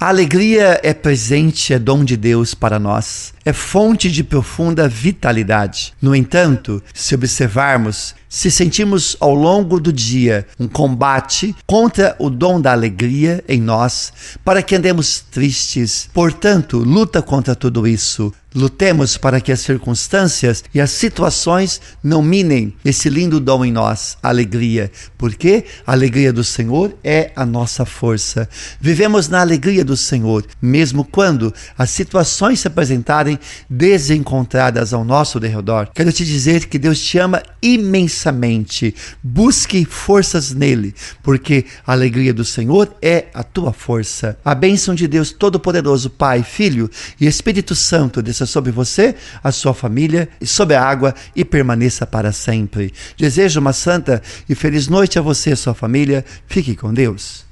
A alegria é presente, é dom de Deus para nós, é fonte de profunda vitalidade. No entanto, se observarmos, se sentimos ao longo do dia um combate contra o dom da alegria em nós, para que andemos tristes. Portanto, luta contra tudo isso. Lutemos para que as circunstâncias e as situações não minem esse lindo dom em nós, a alegria, porque a alegria do Senhor é a nossa força. Vivemos na alegria do Senhor, mesmo quando as situações se apresentarem desencontradas ao nosso derredor. Quero te dizer que Deus te ama imensamente. Busque forças nele, porque a alegria do Senhor é a tua força. A bênção de Deus Todo-Poderoso, Pai, Filho e Espírito Santo desça sobre você, a sua família e sobre a água e permaneça para sempre. Desejo uma santa e feliz noite a você e a sua família. Fique com Deus.